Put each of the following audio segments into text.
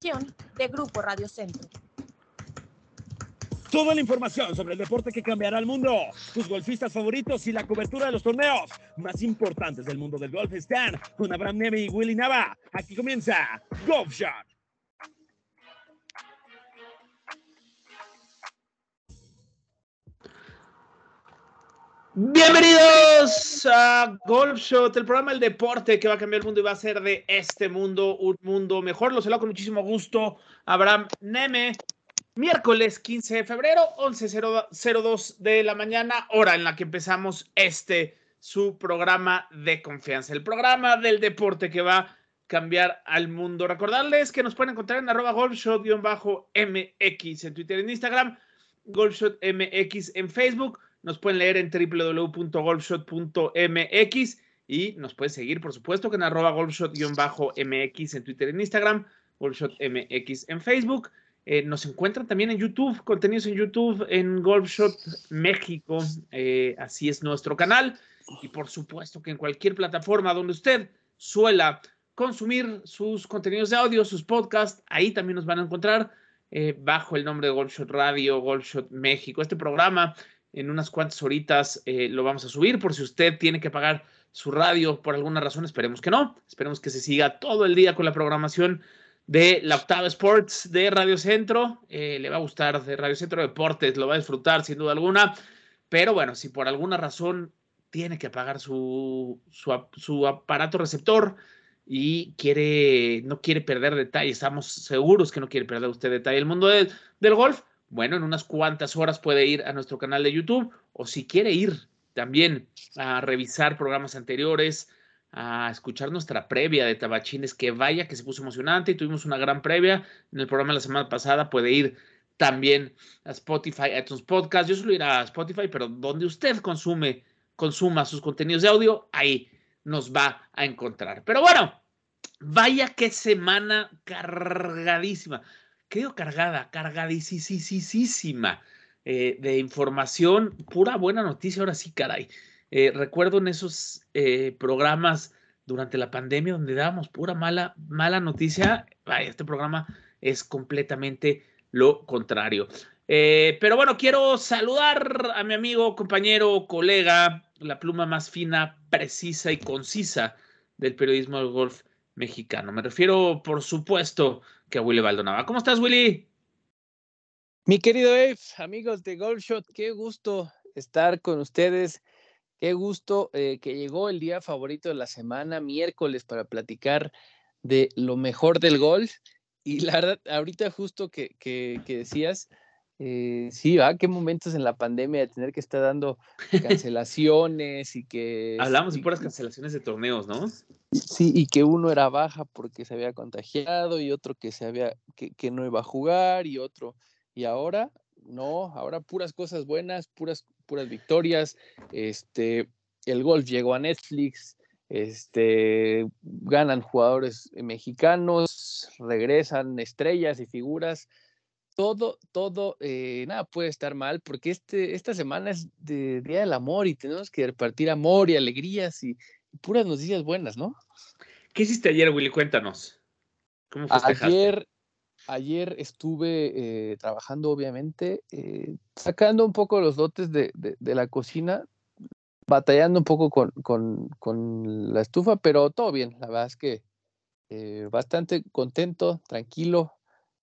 De Grupo Radio Centro. Toda la información sobre el deporte que cambiará el mundo, tus golfistas favoritos y la cobertura de los torneos más importantes del mundo del golf están con Abraham Neve y Willy Nava. Aquí comienza Golf Shot. Bienvenidos a Golf Shot, el programa del deporte que va a cambiar el mundo y va a hacer de este mundo un mundo mejor. Lo saludo con muchísimo gusto, Abraham Neme. Miércoles 15 de febrero, 11.02 de la mañana, hora en la que empezamos este, su programa de confianza, el programa del deporte que va a cambiar al mundo. Recordarles que nos pueden encontrar en arroba golfshot-mx en Twitter en Instagram, golfshotmx en Facebook nos pueden leer en www.golfshot.mx y nos pueden seguir, por supuesto, que en arroba golfshot-mx en Twitter en Instagram, golfshotmx en Facebook. Eh, nos encuentran también en YouTube, contenidos en YouTube, en Golfshot México. Eh, así es nuestro canal. Y por supuesto que en cualquier plataforma donde usted suela consumir sus contenidos de audio, sus podcasts, ahí también nos van a encontrar eh, bajo el nombre de Golfshot Radio, Golfshot México. Este programa en unas cuantas horitas eh, lo vamos a subir por si usted tiene que pagar su radio por alguna razón, esperemos que no, esperemos que se siga todo el día con la programación de la Octava Sports de Radio Centro, eh, le va a gustar de Radio Centro Deportes, lo va a disfrutar sin duda alguna, pero bueno, si por alguna razón tiene que pagar su, su, aparato receptor y quiere, no quiere perder detalle, estamos seguros que no quiere perder usted detalle. El mundo del golf, bueno, en unas cuantas horas puede ir a nuestro canal de YouTube o si quiere ir también a revisar programas anteriores, a escuchar nuestra previa de Tabachines, que vaya que se puso emocionante y tuvimos una gran previa en el programa de la semana pasada, puede ir también a Spotify, a iTunes Podcast. Yo suelo ir a Spotify, pero donde usted consume, consuma sus contenidos de audio, ahí nos va a encontrar. Pero bueno, vaya que semana cargadísima creo cargada, cargadísima eh, de información, pura buena noticia, ahora sí, caray. Eh, recuerdo en esos eh, programas durante la pandemia donde dábamos pura mala, mala noticia, este programa es completamente lo contrario. pero bueno, quiero saludar a mi amigo, compañero, colega, la pluma más fina, precisa y concisa del periodismo del golf mexicano. Me refiero, por supuesto, que Willy Baldonaba. ¿Cómo estás, Willy? Mi querido Eve, amigos de Golfshot, qué gusto estar con ustedes. Qué gusto eh, que llegó el día favorito de la semana, miércoles, para platicar de lo mejor del golf. Y la verdad, ahorita justo que, que, que decías, eh, sí, ¿va? Qué momentos en la pandemia de tener que estar dando cancelaciones y que... Hablamos de puras cancelaciones de torneos, ¿no? Sí, y que uno era baja porque se había contagiado y otro que se había, que, que no iba a jugar y otro. Y ahora, no, ahora puras cosas buenas, puras, puras victorias. Este, el golf llegó a Netflix, este, ganan jugadores mexicanos, regresan estrellas y figuras todo, todo, eh, nada puede estar mal porque este, esta semana es de Día del Amor y tenemos que repartir amor y alegrías y, puras noticias buenas, ¿no? ¿Qué hiciste ayer, Willy? Cuéntanos. ¿Cómo festejaste? Ayer, ayer estuve eh, trabajando, obviamente, eh, sacando un poco los dotes de, de, la cocina, batallando un poco con, con, con, la estufa, pero todo bien. La verdad es que bastante contento, tranquilo,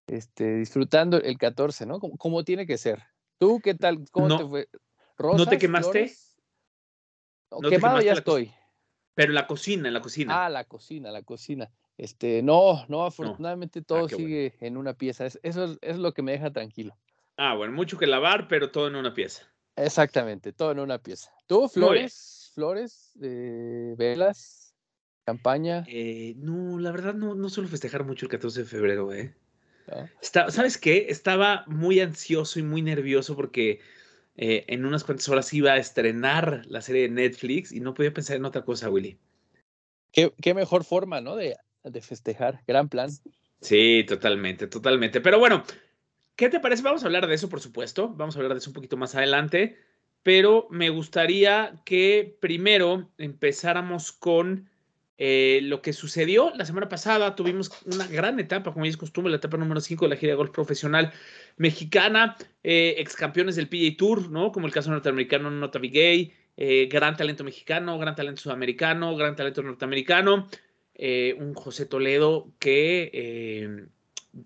este, disfrutando el 14, ¿no? Como, tiene que ser. ¿Tú qué tal? ¿Cómo te fue? ¿No te quemaste? No, quemado ya estoy. Pero la cocina, en la cocina. Ah, la cocina, la cocina. Este, no, no, afortunadamente ah, todo sigue en una pieza. eso es, lo que me deja tranquilo. Ah, bueno, mucho que lavar, pero todo en una pieza. Exactamente, todo en una pieza. ¿Tú, flores? ¿Flores? velas? campaña. Eh, no, la verdad no, no suelo festejar mucho el 14 de febrero, ¿eh? ¿Sabes qué? Estaba muy ansioso y muy nervioso porque eh, en unas cuantas horas iba a estrenar la serie de Netflix y no podía pensar en otra cosa, Willy. Qué, qué mejor forma, ¿no? De, de festejar. Gran plan. Sí, totalmente, totalmente. Pero bueno, ¿qué te parece? Vamos a hablar de eso, por supuesto. Vamos a hablar de eso un poquito más adelante. Pero me gustaría que primero empezáramos con eh, lo que sucedió la semana pasada. Tuvimos una gran etapa, como ya es costumbre, la etapa número 5 de la gira de golf profesional mexicana. Eh, ex campeones del PGA Tour, ¿no? Como el caso norteamericano Nota Gay. Eh, gran talento mexicano, gran talento sudamericano, gran talento norteamericano. Eh, un José Toledo que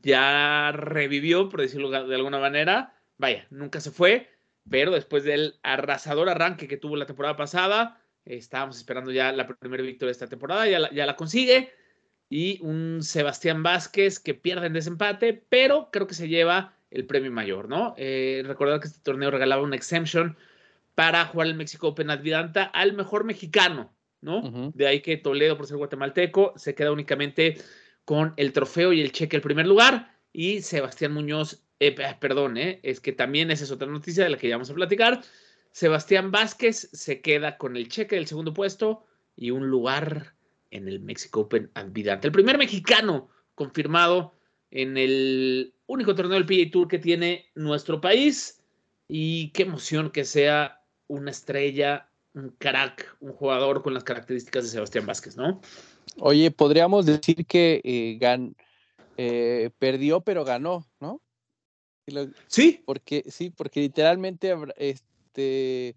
ya revivió, por decirlo de alguna manera. Vaya, nunca se fue, pero después del arrasador arranque que tuvo la temporada pasada, estábamos esperando ya la primera victoria de esta temporada, ya la, ya la consigue. Y un Sebastián Vázquez que pierde en desempate, pero creo que se lleva el premio mayor, ¿no? Eh, recordar que este torneo regalaba una exemption para jugar el México Open Advidanta al mejor mexicano, ¿no? De ahí que Toledo, por ser guatemalteco, se queda únicamente con el trofeo y el cheque el primer lugar. Y Sebastián Muñoz, eh, perdón, eh, es que también esa es otra noticia de la que ya vamos a platicar. Sebastián Vázquez se queda con el cheque del segundo puesto y un lugar en el Mexico Open Advidante. El primer mexicano confirmado en el único torneo del PGA Tour que tiene nuestro país. Y qué emoción que sea una estrella un crack, un jugador con las características de Sebastián Vázquez, ¿no? Oye, podríamos decir que eh, eh, perdió, pero ganó, ¿no? Sí. Porque, sí, porque literalmente este,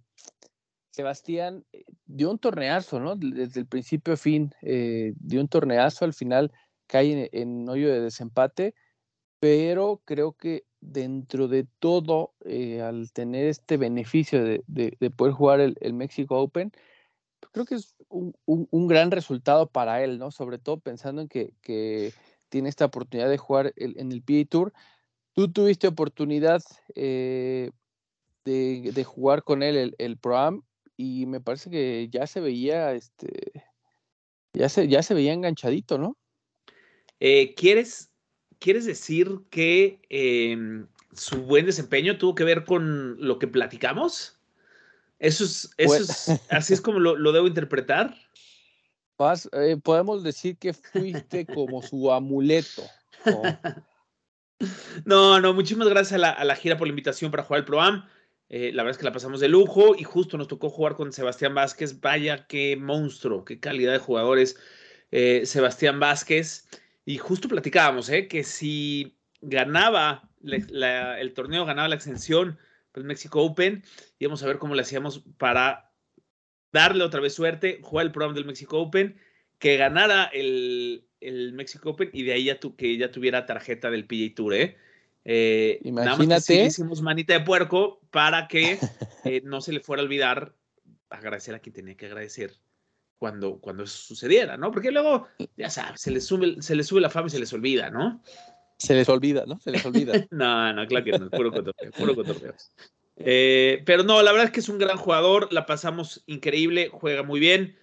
Sebastián eh, dio un torneazo, ¿no? Desde el principio a fin, dio un torneazo, al final cae en, en hoyo de desempate, pero creo que dentro de todo, eh, al tener este beneficio de, poder jugar el, el, Mexico Open, pues, creo que es un, gran resultado para él, ¿no? Sobre todo pensando en que, tiene esta oportunidad de jugar en el PA Tour. Tú tuviste oportunidad eh, de, jugar con él el, el Pro-Am y me parece que ya se veía, este, ya se, ya se veía enganchadito, ¿no? Eh, ¿Quieres ¿quieres decir que em, su buen desempeño tuvo que ver con lo que platicamos? Eso es, eso así es como lo, debo interpretar. Eh, podemos decir que fuiste como su amuleto. ¿no? no, muchísimas gracias a la, gira por la invitación para jugar el ProAm. Eh, la verdad es que la pasamos de lujo y justo nos tocó jugar con Sebastián Vázquez. Vaya, qué monstruo, qué calidad de jugadores. Eh, Sebastián Vázquez. Y justo platicábamos, ¿eh? que si ganaba el torneo, ganaba la extensión, pues México Open, íbamos a ver cómo le hacíamos para darle otra vez suerte, jugar el programa del México Open, que ganara el, el México Open y de ahí ya que ya tuviera tarjeta del PGA Tour, ¿eh? Eh Imagínate. hicimos manita de puerco para que eh, no se le fuera a olvidar agradecer a quien tenía que agradecer cuando, cuando eso sucediera, ¿no? Porque luego, ya sabes, se les sube, se les sube la fama y se les olvida, ¿no? Se les olvida, ¿no? Se les olvida. no, no, claro que no, puro cotorreo, puro cotorreo. Eh, pero no, la verdad es que es un gran jugador, la pasamos increíble, juega muy bien.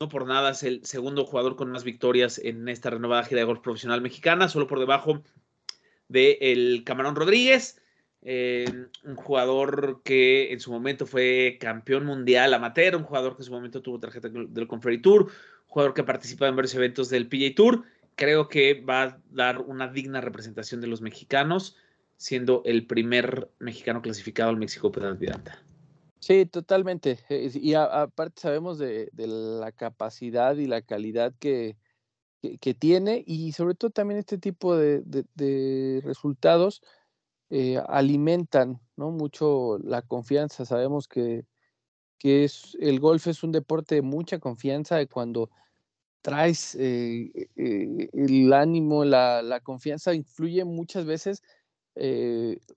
No por nada es el segundo jugador con más victorias en esta renovada gira de golf profesional mexicana, solo por debajo de el Camarón Rodríguez. Eh, un jugador que en su momento fue campeón mundial amateur, un jugador que en su momento tuvo tarjeta del Conferi Tour, un jugador que participa en varios eventos del PJ Tour. Creo que va a dar una digna representación de los mexicanos, siendo el primer mexicano clasificado al México Open Advidanta. Sí, totalmente. Y aparte sabemos de, la capacidad y la calidad que, que, tiene y sobre todo también este tipo de, resultados eh, alimentan ¿no? mucho la confianza. Sabemos que, que es, el golf es un deporte de mucha confianza y cuando traes eh, eh, el ánimo, la, la, confianza influye muchas veces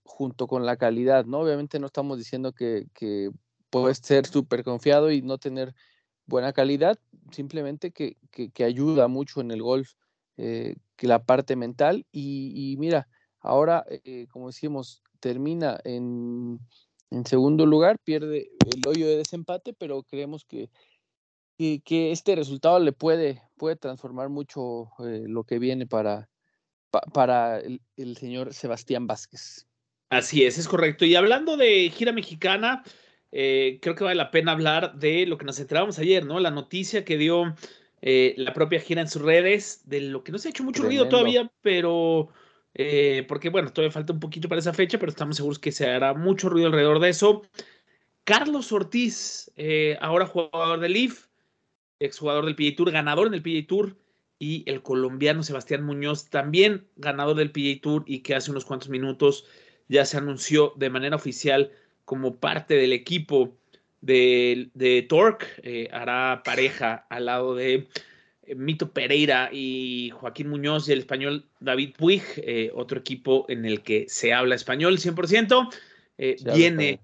junto con la calidad, ¿no? Obviamente no estamos diciendo que, que puedes ser súper confiado y no tener buena calidad, simplemente que, que, ayuda mucho en el golf, que la parte mental y, mira, Ahora, eh, como decimos, termina en, segundo lugar, pierde el hoyo de desempate, pero creemos que, que, este resultado le puede, puede transformar mucho eh, lo que viene para, para el, señor Sebastián Vázquez. Así es, es correcto. Y hablando de gira mexicana, eh, creo que vale la pena hablar de lo que nos enterábamos ayer, ¿no? La noticia que dio eh, la propia gira en sus redes, de lo que no se ha hecho mucho ruido todavía, pero porque bueno, todavía falta un poquito para esa fecha, pero estamos seguros que se hará mucho ruido alrededor de eso. Carlos Ortiz, ahora jugador del IF, exjugador del PGA Tour, ganador en el PGA Tour, y el colombiano Sebastián Muñoz, también ganador del PGA Tour y que hace unos cuantos minutos ya se anunció de manera oficial como parte del equipo de, de Torque, eh, hará pareja al lado de eh, Mito Pereira y Joaquín Muñoz y el español David Puig, eh, otro equipo en el que se habla español 100%. viene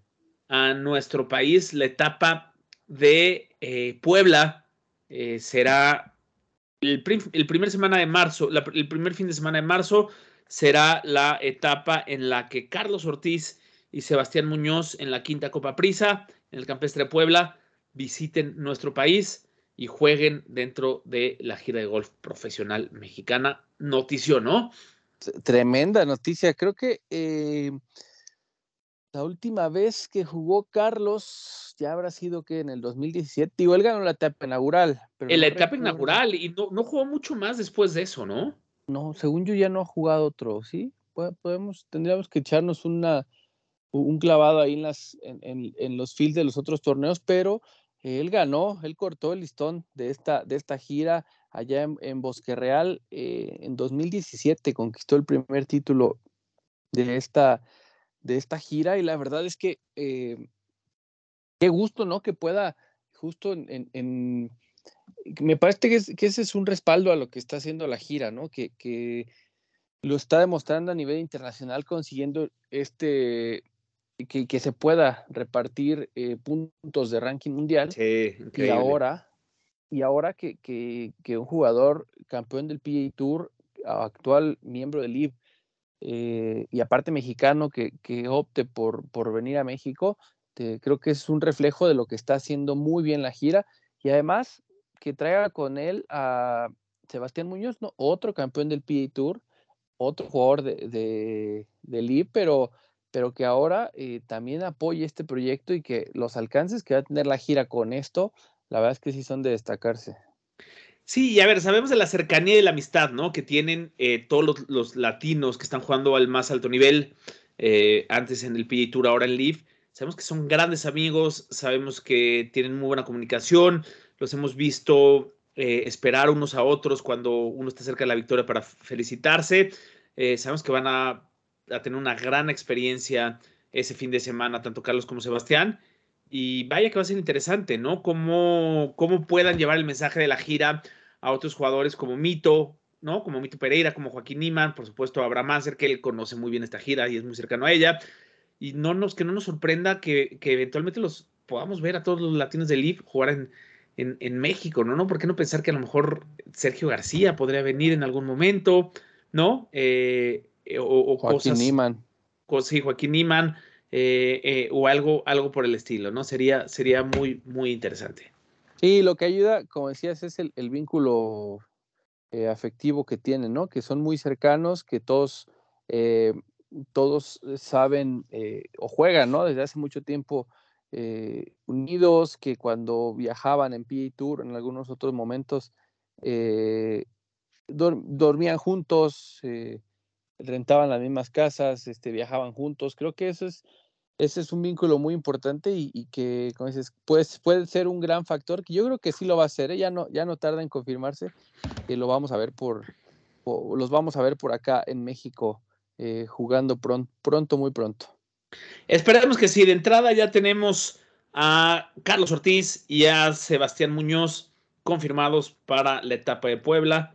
a nuestro país la etapa de Puebla, eh, será el, primer semana de marzo, el primer fin de semana de marzo será la etapa en la que Carlos Ortiz y Sebastián Muñoz en la quinta Copa Prisa, en el Campestre Puebla, visiten nuestro país y jueguen dentro de la gira de golf profesional mexicana. Noticio, ¿no? Tremenda noticia. Creo que eh, la última vez que jugó Carlos ya habrá sido que en el 2017. Digo, él ganó la etapa inaugural. en la etapa inaugural y no, jugó mucho más después de eso, ¿no? No, según yo ya no ha jugado otro, ¿sí? Podemos, tendríamos que echarnos una, un clavado ahí en, las, en, los fields de los otros torneos, pero él ganó, él cortó el listón de esta, de esta gira allá en, Bosque Real eh, en 2017, conquistó el primer título de esta, de esta gira y la verdad es que eh, qué gusto, ¿no? Que pueda justo en... me parece que, ese es un respaldo a lo que está haciendo la gira, ¿no? Que, que lo está demostrando a nivel internacional consiguiendo este... Que, que se pueda repartir eh, puntos de ranking mundial. Sí, y ahora, y ahora que, que, que, un jugador campeón del PA Tour, actual miembro del LIV, eh, y aparte mexicano que, opte por, por, venir a México, creo que es un reflejo de lo que está haciendo muy bien la gira y además que traiga con él a Sebastián Muñoz, ¿no? otro campeón del PA Tour, otro jugador de, de, del pero, pero que ahora eh, también apoye este proyecto y que los alcances que va a tener la gira con esto, la verdad es que sí son de destacarse. Sí, y a ver, sabemos de la cercanía y de la amistad, ¿no? Que tienen eh, todos los, latinos que están jugando al más alto nivel, eh, antes en el PGA Tour, ahora en Leaf. Sabemos que son grandes amigos, sabemos que tienen muy buena comunicación, los hemos visto esperar unos a otros cuando uno está cerca de la victoria para felicitarse. sabemos que van a, a tener una gran experiencia ese fin de semana, tanto Carlos como Sebastián. Y vaya que va a ser interesante, ¿no? Cómo, cómo puedan llevar el mensaje de la gira a otros jugadores como Mito, ¿no? Como Mito Pereira, como Joaquín Niman, por supuesto Abraham Manser, que él conoce muy bien esta gira y es muy cercano a ella. Y no nos, que no nos sorprenda que, que eventualmente los podamos ver a todos los latinos del LIV jugar en, en, en, México, ¿no? ¿no? ¿Por qué no pensar que a lo mejor Sergio García podría venir en algún momento, ¿no? Eh, eh, o, Joaquín Niman. Sí, Joaquín Niman. Eh, eh, o algo, algo por el estilo, ¿no? Sería, sería muy, muy interesante. Sí, lo que ayuda, como decías, es el, vínculo eh, afectivo que tienen, ¿no? Que son muy cercanos, que todos, todos saben o juegan, ¿no? Desde hace mucho tiempo unidos, que cuando viajaban en PA Tour, en algunos otros momentos, dormían juntos, rentaban las mismas casas, este, viajaban juntos. Creo que eso es, ese es un vínculo muy importante y, que, como dices, pues, puede ser un gran factor, que yo creo que sí lo va a ser, ¿eh? ya, no, ya no tarda en confirmarse, que lo vamos a ver por, los vamos a ver por acá en México eh, jugando pronto, pronto, muy pronto. Esperemos que sí, de entrada ya tenemos a Carlos Ortiz y a Sebastián Muñoz confirmados para la etapa de Puebla.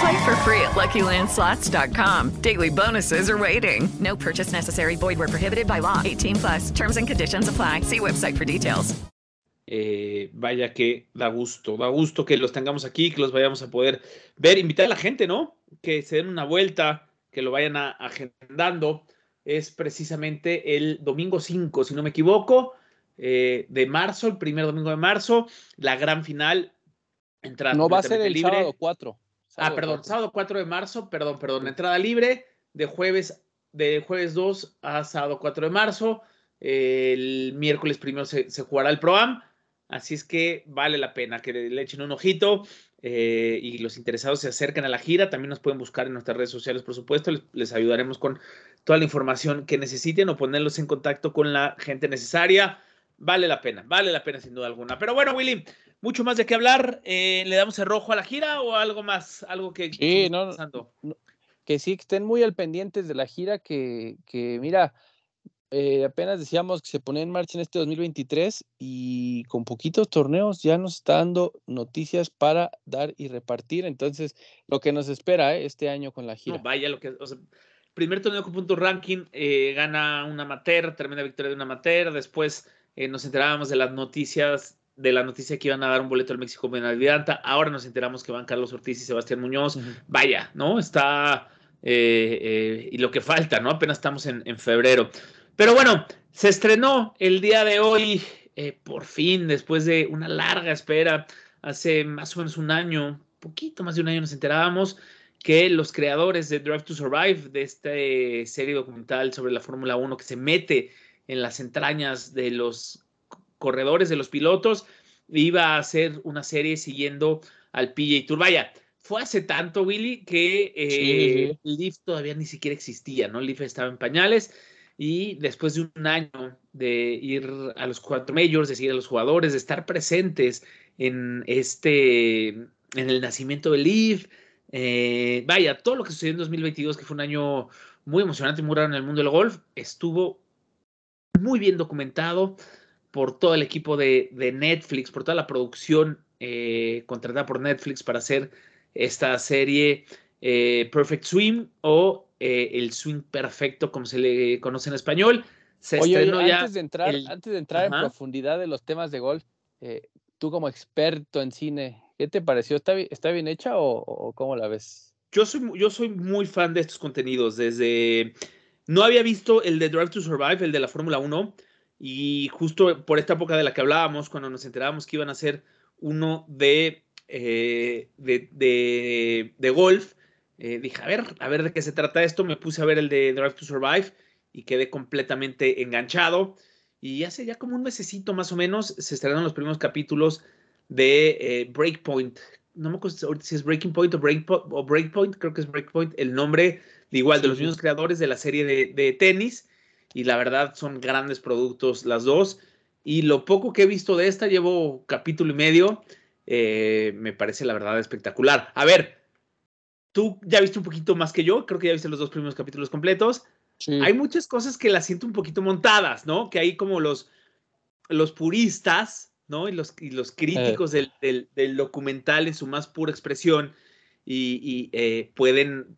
Play for free at LuckyLandSlots.com. Daily bonuses are waiting. No purchase necessary. Void where prohibited by law. 18 plus. Terms and conditions apply. See website for details. Eh, vaya que da gusto, da gusto que los tengamos aquí, que los vayamos a poder ver, invitar a la gente, ¿no? Que se den una vuelta, que lo vayan a, agendando. Es precisamente el domingo 5, si no me equivoco, eh, de marzo, el primer domingo de marzo, la gran final. Entrada No va a ser el libre. sábado 4. Ah, perdón, sábado 4 de marzo, perdón, perdón, entrada libre de jueves, de jueves 2 a sábado 4 de marzo. El miércoles primero se, se jugará el ProAm, así es que vale la pena que le echen un ojito eh, y los interesados se acerquen a la gira. También nos pueden buscar en nuestras redes sociales, por supuesto. Les, les ayudaremos con toda la información que necesiten o ponerlos en contacto con la gente necesaria. Vale la pena, vale la pena sin duda alguna. Pero bueno, Willy, mucho más de qué hablar. Eh, ¿Le damos el rojo a la gira o algo más? Algo que Sí, que no, pasando? que sí estén muy al pendientes de la gira que, que mira, eh, apenas decíamos que se ponía en marcha en este 2023 y con poquitos torneos ya nos está dando noticias para dar y repartir. Entonces, lo que nos espera eh, este año con la gira. No, vaya lo que. O sea, primer torneo con punto ranking, eh, gana un amateur, tremenda victoria de un amateur. Después nos enterábamos de las noticias, de la noticia que iban a dar un boleto al México Benalvidanta. Ahora nos enteramos que van Carlos Ortiz y Sebastián Muñoz. Vaya, ¿no? Está. eh, eh, y lo que falta, ¿no? Apenas estamos en, en febrero. Pero bueno, se estrenó el día de hoy, eh, por fin, después de una larga espera, hace más o menos un año, poquito más de un año nos enterábamos que los creadores de Drive to Survive, de esta serie documental sobre la Fórmula 1 que se mete en las entrañas de los corredores, de los pilotos, iba a hacer una serie siguiendo al PJ Tour. Vaya, fue hace tanto, Willy, que eh, Sí, Leaf todavía ni siquiera existía, ¿no? Leaf estaba en pañales y después de un año de ir a los cuatro majors, de seguir a los jugadores, de estar presentes en este, en el nacimiento del Leaf, eh, vaya, todo lo que sucedió en 2022, que fue un año muy emocionante y muy raro en el mundo del golf, estuvo muy bien documentado por todo el equipo de, de Netflix, por toda la producción eh, contratada por Netflix para hacer esta serie eh, Perfect Swim o eh, el swing perfecto, como se le conoce en español. Se Oye, oye, estrenó ya antes de entrar, el- antes de entrar en profundidad de los temas de golf, tú como experto en cine, ¿qué te pareció? ¿Está, bi- está bien hecha o, o cómo la ves? Yo soy, yo soy muy fan de estos contenidos. Desde. No había visto el de Drive to Survive, el de la Fórmula 1. Y justo por esta época de la que hablábamos, cuando nos enterábamos que iban a hacer uno de, eh, de, de- de golf, eh, dije, a ver, a ver de qué se trata esto. Me puse a ver el de Drive to Survive y quedé completamente enganchado. Y hace ya como un mesecito más o menos se estrenaron los primeros capítulos de eh, Breakpoint. No me acuerdo ahorita si es Breaking Point o, Breakpo- o Breakpoint, creo que es Breakpoint, el nombre de igual de los mismos creadores de la serie de, de tenis. Y la verdad son grandes productos las dos. Y lo poco que he visto de esta, llevo capítulo y medio, eh, me parece la verdad espectacular. A ver, tú ya viste un poquito más que yo, creo que ya viste los dos primeros capítulos completos. Sí. Hay muchas cosas que las siento un poquito montadas, ¿no? Que hay como los, los puristas, ¿no? Y los, y los críticos del, del- del documental en su más pura expresión y, y, eh, pueden,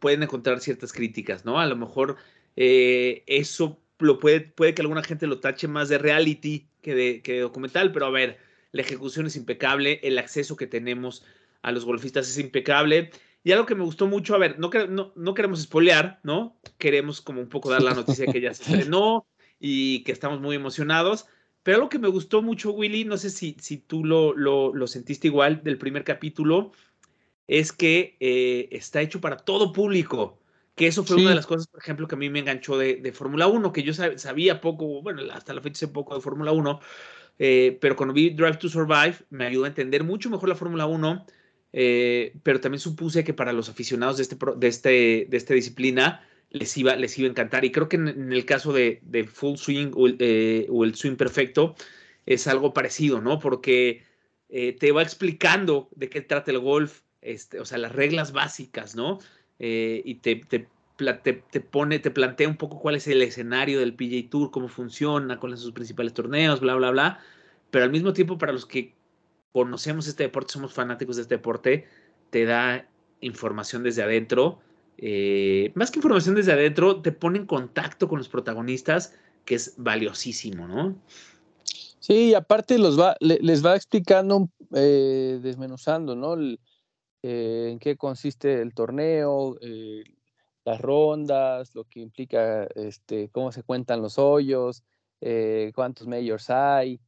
pueden encontrar ciertas críticas, ¿no? A lo mejor eh, eso lo puede, puede que alguna gente lo tache más de reality que de, que de documental, pero a ver, la ejecución es impecable, el acceso que tenemos a los golfistas es impecable. Y algo que me gustó mucho, a ver, no, no, no queremos spoilear, ¿no? Queremos como un poco dar la noticia que ya se estrenó y que estamos muy emocionados. Pero algo que me gustó mucho, Willy, no sé si, si tú lo, lo, lo sentiste igual del primer capítulo, es que eh, está hecho para todo público. Que eso fue Sí. una de las cosas, por ejemplo, que a mí me enganchó de, de Fórmula 1, que yo sab- sabía poco, bueno, hasta la fecha sé poco de Fórmula 1, eh, pero cuando vi Drive to Survive me ayudó a entender mucho mejor la Fórmula 1, eh, pero también supuse que para los aficionados de, este, de, este, de esta disciplina les iba, les iba a encantar. Y creo que en, el caso de, Full Swing eh, o el, Swing Perfecto es algo parecido, ¿no? Porque eh, te va explicando de qué trata el golf, este, o sea, las reglas básicas, ¿no? Eh, y te, te, te, pone, te plantea un poco cuál es el escenario del PJ Tour, cómo funciona, cuáles son sus principales torneos, bla, bla, bla. Pero al mismo tiempo, para los que conocemos este deporte, somos fanáticos de este deporte, te da información desde adentro eh, más que información desde adentro, te pone en contacto con los protagonistas, que es valiosísimo, ¿no? Sí, aparte los va, les va explicando, eh, desmenuzando, ¿no? Eh, en qué consiste el torneo, las rondas, lo que implica, este, cómo se cuentan los hoyos, cuántos majors hay,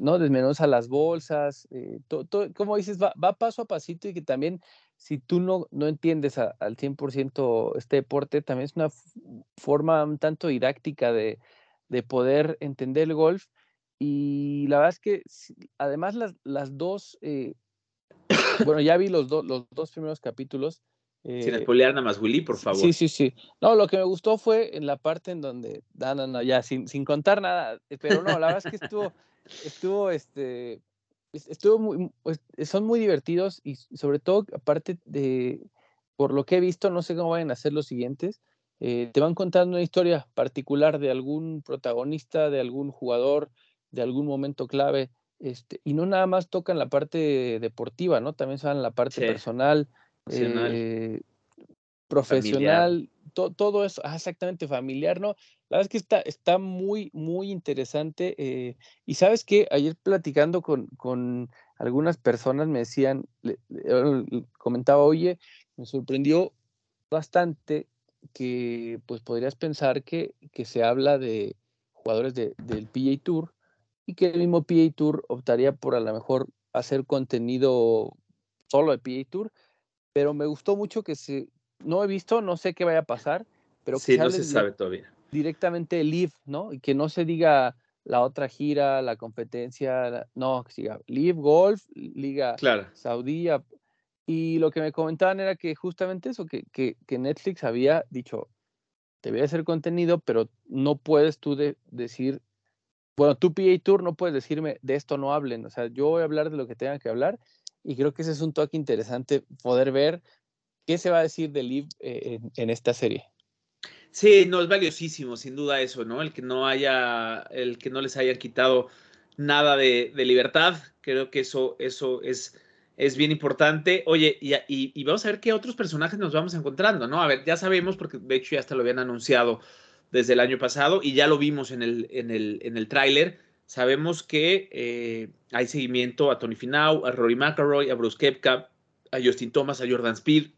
¿no? Desmenuza las bolsas, como dices, va, paso a pasito y que también si tú no, no entiendes al 100% este deporte, también es una forma un tanto didáctica de, poder entender el golf. Y la verdad es que además las, las dos, eh, bueno, ya vi los, los dos primeros capítulos. Sin eh, spoilear nada más, Willy, por favor. Sí, sí, sí. No, lo que me gustó fue en la parte en donde, no, no, no, ya, sin, sin contar nada, eh, pero no, la verdad es que estuvo, estuvo, este, estuvo muy, pues, son muy divertidos y sobre todo, aparte de, por lo que he visto, no sé cómo vayan a ser los siguientes, eh, te van contando una historia particular de algún protagonista, de algún jugador, de algún momento clave, este, y no nada más tocan la parte deportiva, ¿no? También van la parte personal, eh, profesional, todo eso, ah, exactamente, familiar, ¿no? La verdad es que está, está muy, muy interesante. Eh, y sabes que ayer platicando con, con, algunas personas me decían, comentaba, oye, me sorprendió bastante que pues podrías pensar que, que se habla de jugadores de, del PA Tour y que el mismo PA Tour optaría por a lo mejor hacer contenido solo de PA Tour, pero me gustó mucho que se, no he visto, no sé qué vaya a pasar, pero que sí, no se sabe todavía. Directamente Live, ¿no? Y que no se diga la otra gira, la competencia, no, que siga Live Golf, Liga claro. Saudí. Y lo que me comentaban era que justamente eso, que, que, que Netflix había dicho, te voy a hacer contenido, pero no puedes tú decir, bueno, tu PA Tour no puedes decirme de esto no hablen, o sea, yo voy a hablar de lo que tengan que hablar y creo que ese es un toque interesante poder ver ¿Qué se va a decir de Liv eh, en, esta serie? Sí, no es valiosísimo, sin duda eso, ¿no? El que no haya, el que no les haya quitado nada de, libertad, creo que eso, eso es, es bien importante. Oye, y, y, vamos a ver qué otros personajes nos vamos encontrando, ¿no? A ver, ya sabemos, porque de hecho ya hasta lo habían anunciado desde el año pasado y ya lo vimos en el, en el, en el tráiler. Sabemos que eh, hay seguimiento a Tony Finau, a Rory McIlroy, a Bruce Kepka, a Justin Thomas, a Jordan Speed,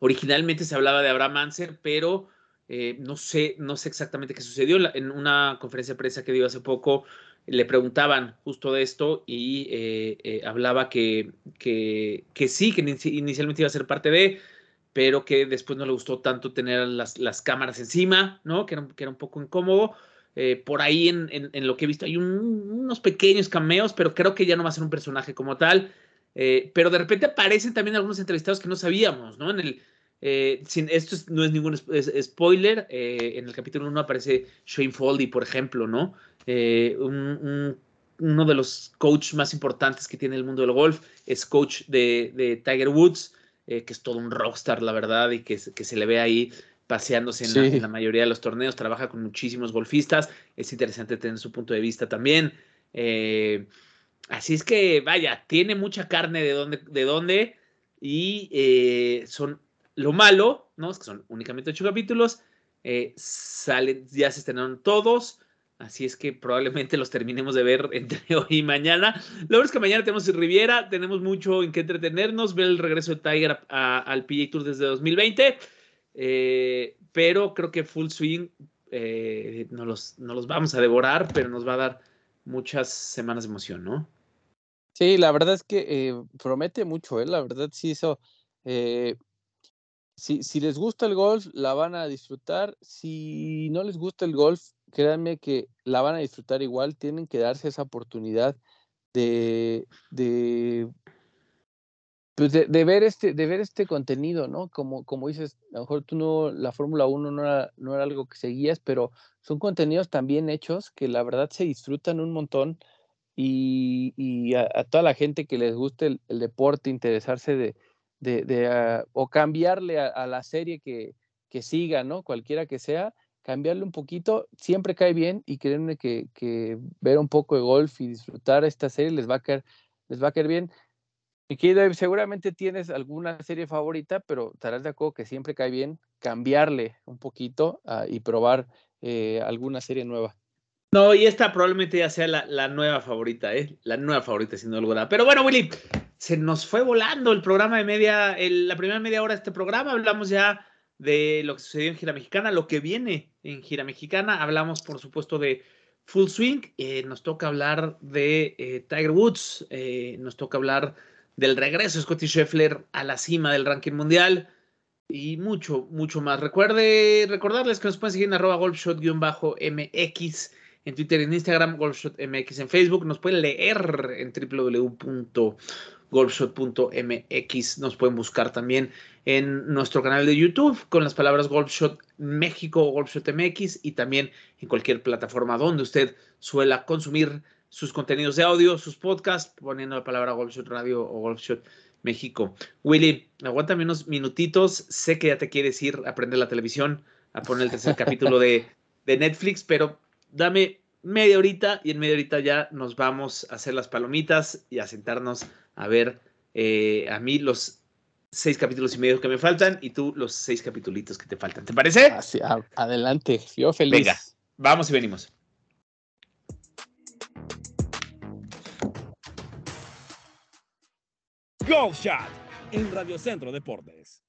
Originalmente se hablaba de Abraham Anser, pero eh, no, sé, no sé exactamente qué sucedió. En una conferencia de prensa que dio hace poco, le preguntaban justo de esto y eh, hablaba que, que, sí, que inicialmente iba a ser parte de, pero que después no le gustó tanto tener las, las cámaras encima, ¿no? Que era, que era un poco incómodo. por ahí en, en, lo que he visto hay unos pequeños cameos, pero creo que ya no va a ser un personaje como tal. Eh, pero de repente aparecen también algunos entrevistados que no sabíamos, ¿no? En el, eh, esto no es ningún spoiler, eh, en el capítulo 1 aparece Shane Foldy, por ejemplo, ¿no? uno de los coaches más importantes que tiene el mundo del golf, es coach de, Tiger Woods, que es todo un rockstar, la verdad, y que, que se le ve ahí paseándose en, la, en, la, mayoría de los torneos, trabaja con muchísimos golfistas, es interesante tener su punto de vista también. Eh, Así es que, vaya, tiene mucha carne de dónde, de dónde y eh, son lo malo, ¿no? Es que son únicamente ocho capítulos, eh, salen, ya se estrenaron todos, así es que probablemente los terminemos de ver entre hoy y mañana. Lo bueno es que mañana tenemos Riviera, tenemos mucho en qué entretenernos, ver el regreso de Tiger al PGA Tour desde 2020, eh, pero creo que Full Swing no, los, no los vamos a devorar, pero nos va a dar muchas semanas de emoción, ¿no? Sí, la verdad es que eh, promete mucho, ¿eh? La verdad sí eso. Eh, si, si, les gusta el golf, la van a disfrutar. Si no les gusta el golf, créanme que la van a disfrutar igual. Tienen que darse esa oportunidad de, de pues de, ver este, de ver este contenido, ¿no? Como, como dices, a lo mejor tú no, la Fórmula 1 no era, no era algo que seguías, pero son contenidos también hechos que la verdad se disfrutan un montón y, y a, toda la gente que les guste el, deporte, interesarse de, de, de uh, o cambiarle a, a, la serie que, que siga, ¿no? Cualquiera que sea, cambiarle un poquito, siempre cae bien y créanme que, que ver un poco de golf y disfrutar esta serie les va a caer, les va a caer bien. Mi querido seguramente tienes alguna serie favorita, pero estarás de acuerdo que siempre cae bien cambiarle un poquito uh, y probar eh, alguna serie nueva. No, y esta probablemente ya sea la, la, nueva favorita, ¿eh? La nueva favorita, sin duda Pero bueno, Willy, se nos fue volando el programa de media, el, la primera media hora de este programa. Hablamos ya de lo que sucedió en Gira Mexicana, lo que viene en Gira Mexicana. Hablamos, por supuesto, de Full Swing. Eh, nos toca hablar de eh, Tiger Woods. Eh, nos toca hablar del regreso de Scottie Scheffler a la cima del ranking mundial y mucho, mucho más. Recuerde, recordarles que nos pueden seguir en arroba golfshot-mx en Twitter en Instagram, golfshotmx en Facebook. Nos pueden leer en www.golfshot.mx. Nos pueden buscar también en nuestro canal de YouTube con las palabras Golfshot México o Golfshot MX y también en cualquier plataforma donde usted suela consumir sus contenidos de audio, sus podcasts, poniendo la palabra Golfshot Radio o Golfshot México. Willy, aguántame unos minutitos. Sé que ya te quieres ir a prender la televisión, a poner el tercer capítulo de, de, Netflix, pero dame media horita y en media horita ya nos vamos a hacer las palomitas y a sentarnos a ver eh, a mí los seis capítulos y medio que me faltan y tú los seis capítulos que te faltan. ¿Te parece? Así, adelante, yo feliz. Venga, vamos y venimos. Golf Shot en Radio Centro Deportes.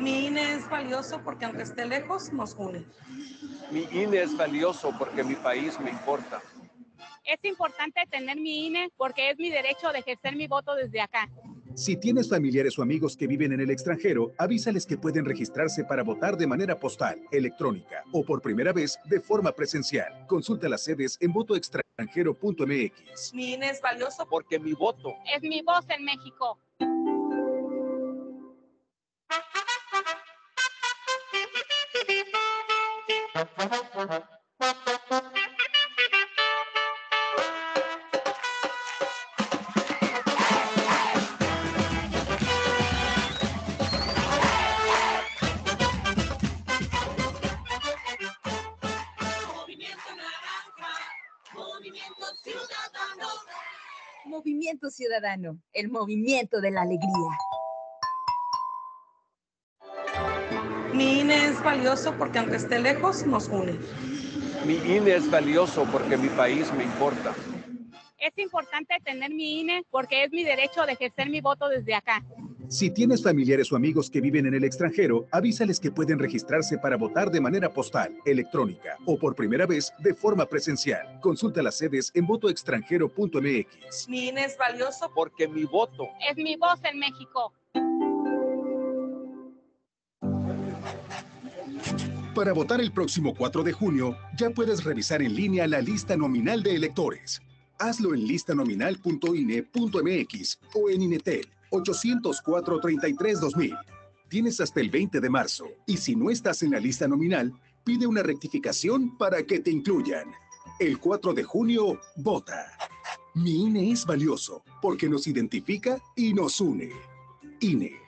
Mi INE es valioso porque aunque esté lejos, nos une. Mi INE es valioso porque mi país me importa. Es importante tener mi INE porque es mi derecho de ejercer mi voto desde acá. Si tienes familiares o amigos que viven en el extranjero, avísales que pueden registrarse para votar de manera postal, electrónica o por primera vez de forma presencial. Consulta las sedes en votoextranjero.mx. Mi INE es valioso porque mi voto es mi voz en México. Movimiento Ciudadano, el movimiento de la alegría. Mi INE es valioso porque aunque esté lejos, nos une. Mi INE es valioso porque mi país me importa. Es importante tener mi INE porque es mi derecho de ejercer mi voto desde acá. Si tienes familiares o amigos que viven en el extranjero, avísales que pueden registrarse para votar de manera postal, electrónica o por primera vez de forma presencial. Consulta las sedes en votoextranjero.mx. Mi INE es valioso porque mi voto es mi voz en México. Para votar el próximo 4 de junio, ya puedes revisar en línea la lista nominal de electores. Hazlo en listanominal.ine.mx o en Inetel 804-33-2000. Tienes hasta el 20 de marzo y si no estás en la lista nominal, pide una rectificación para que te incluyan. El 4 de junio, vota. Mi INE es valioso porque nos identifica y nos une. INE.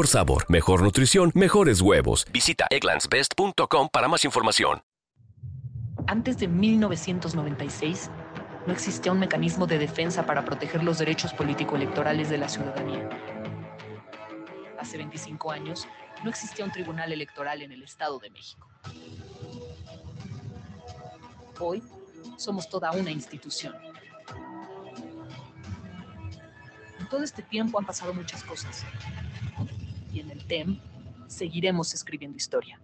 sabor, mejor nutrición, mejores huevos. Visita egglandsbest.com para más información. Antes de 1996, no existía un mecanismo de defensa para proteger los derechos político-electorales de la ciudadanía. Hace 25 años, no existía un tribunal electoral en el Estado de México. Hoy, somos toda una institución. En todo este tiempo han pasado muchas cosas. Y en el TEM seguiremos escribiendo historia.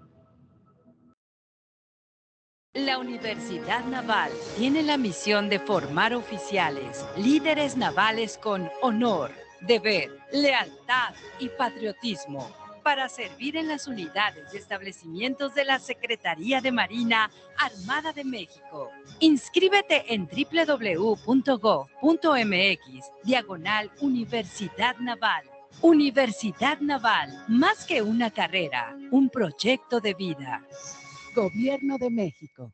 La Universidad Naval tiene la misión de formar oficiales, líderes navales con honor, deber, lealtad y patriotismo para servir en las unidades y establecimientos de la Secretaría de Marina Armada de México. Inscríbete en www.gov.mx, diagonal Universidad Naval. Universidad Naval, más que una carrera, un proyecto de vida. Gobierno de México.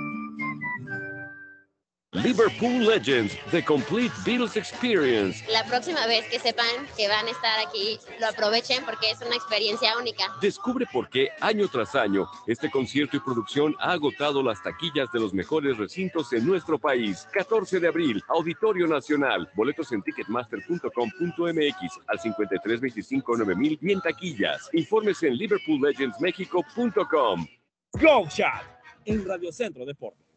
Liverpool Legends, The Complete Beatles Experience. La próxima vez que sepan que van a estar aquí, lo aprovechen porque es una experiencia única. Descubre por qué año tras año este concierto y producción ha agotado las taquillas de los mejores recintos en nuestro país. 14 de abril, Auditorio Nacional. Boletos en ticketmaster.com.mx al 5325 9000 y en taquillas. Informes en liverpoollegendsmexico.com. Go Shot en Radio Centro Deportes.